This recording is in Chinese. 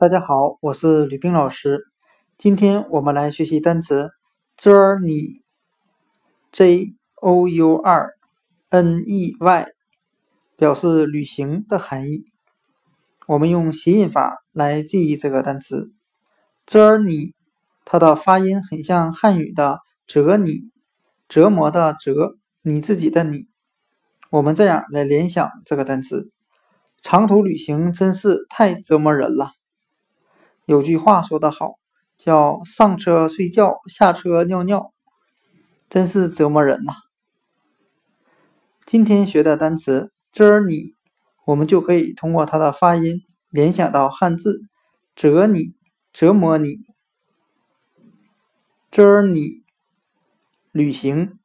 大家好，我是吕冰老师。今天我们来学习单词 journey，j o u r n e y，表示旅行的含义。我们用谐音法来记忆这个单词 journey，它的发音很像汉语的折你，折磨的折，你自己的你。我们这样来联想这个单词：长途旅行真是太折磨人了。有句话说得好，叫“上车睡觉，下车尿尿”，真是折磨人呐。今天学的单词 “journey”，我们就可以通过它的发音联想到汉字“折你”，折磨你。journey，旅行。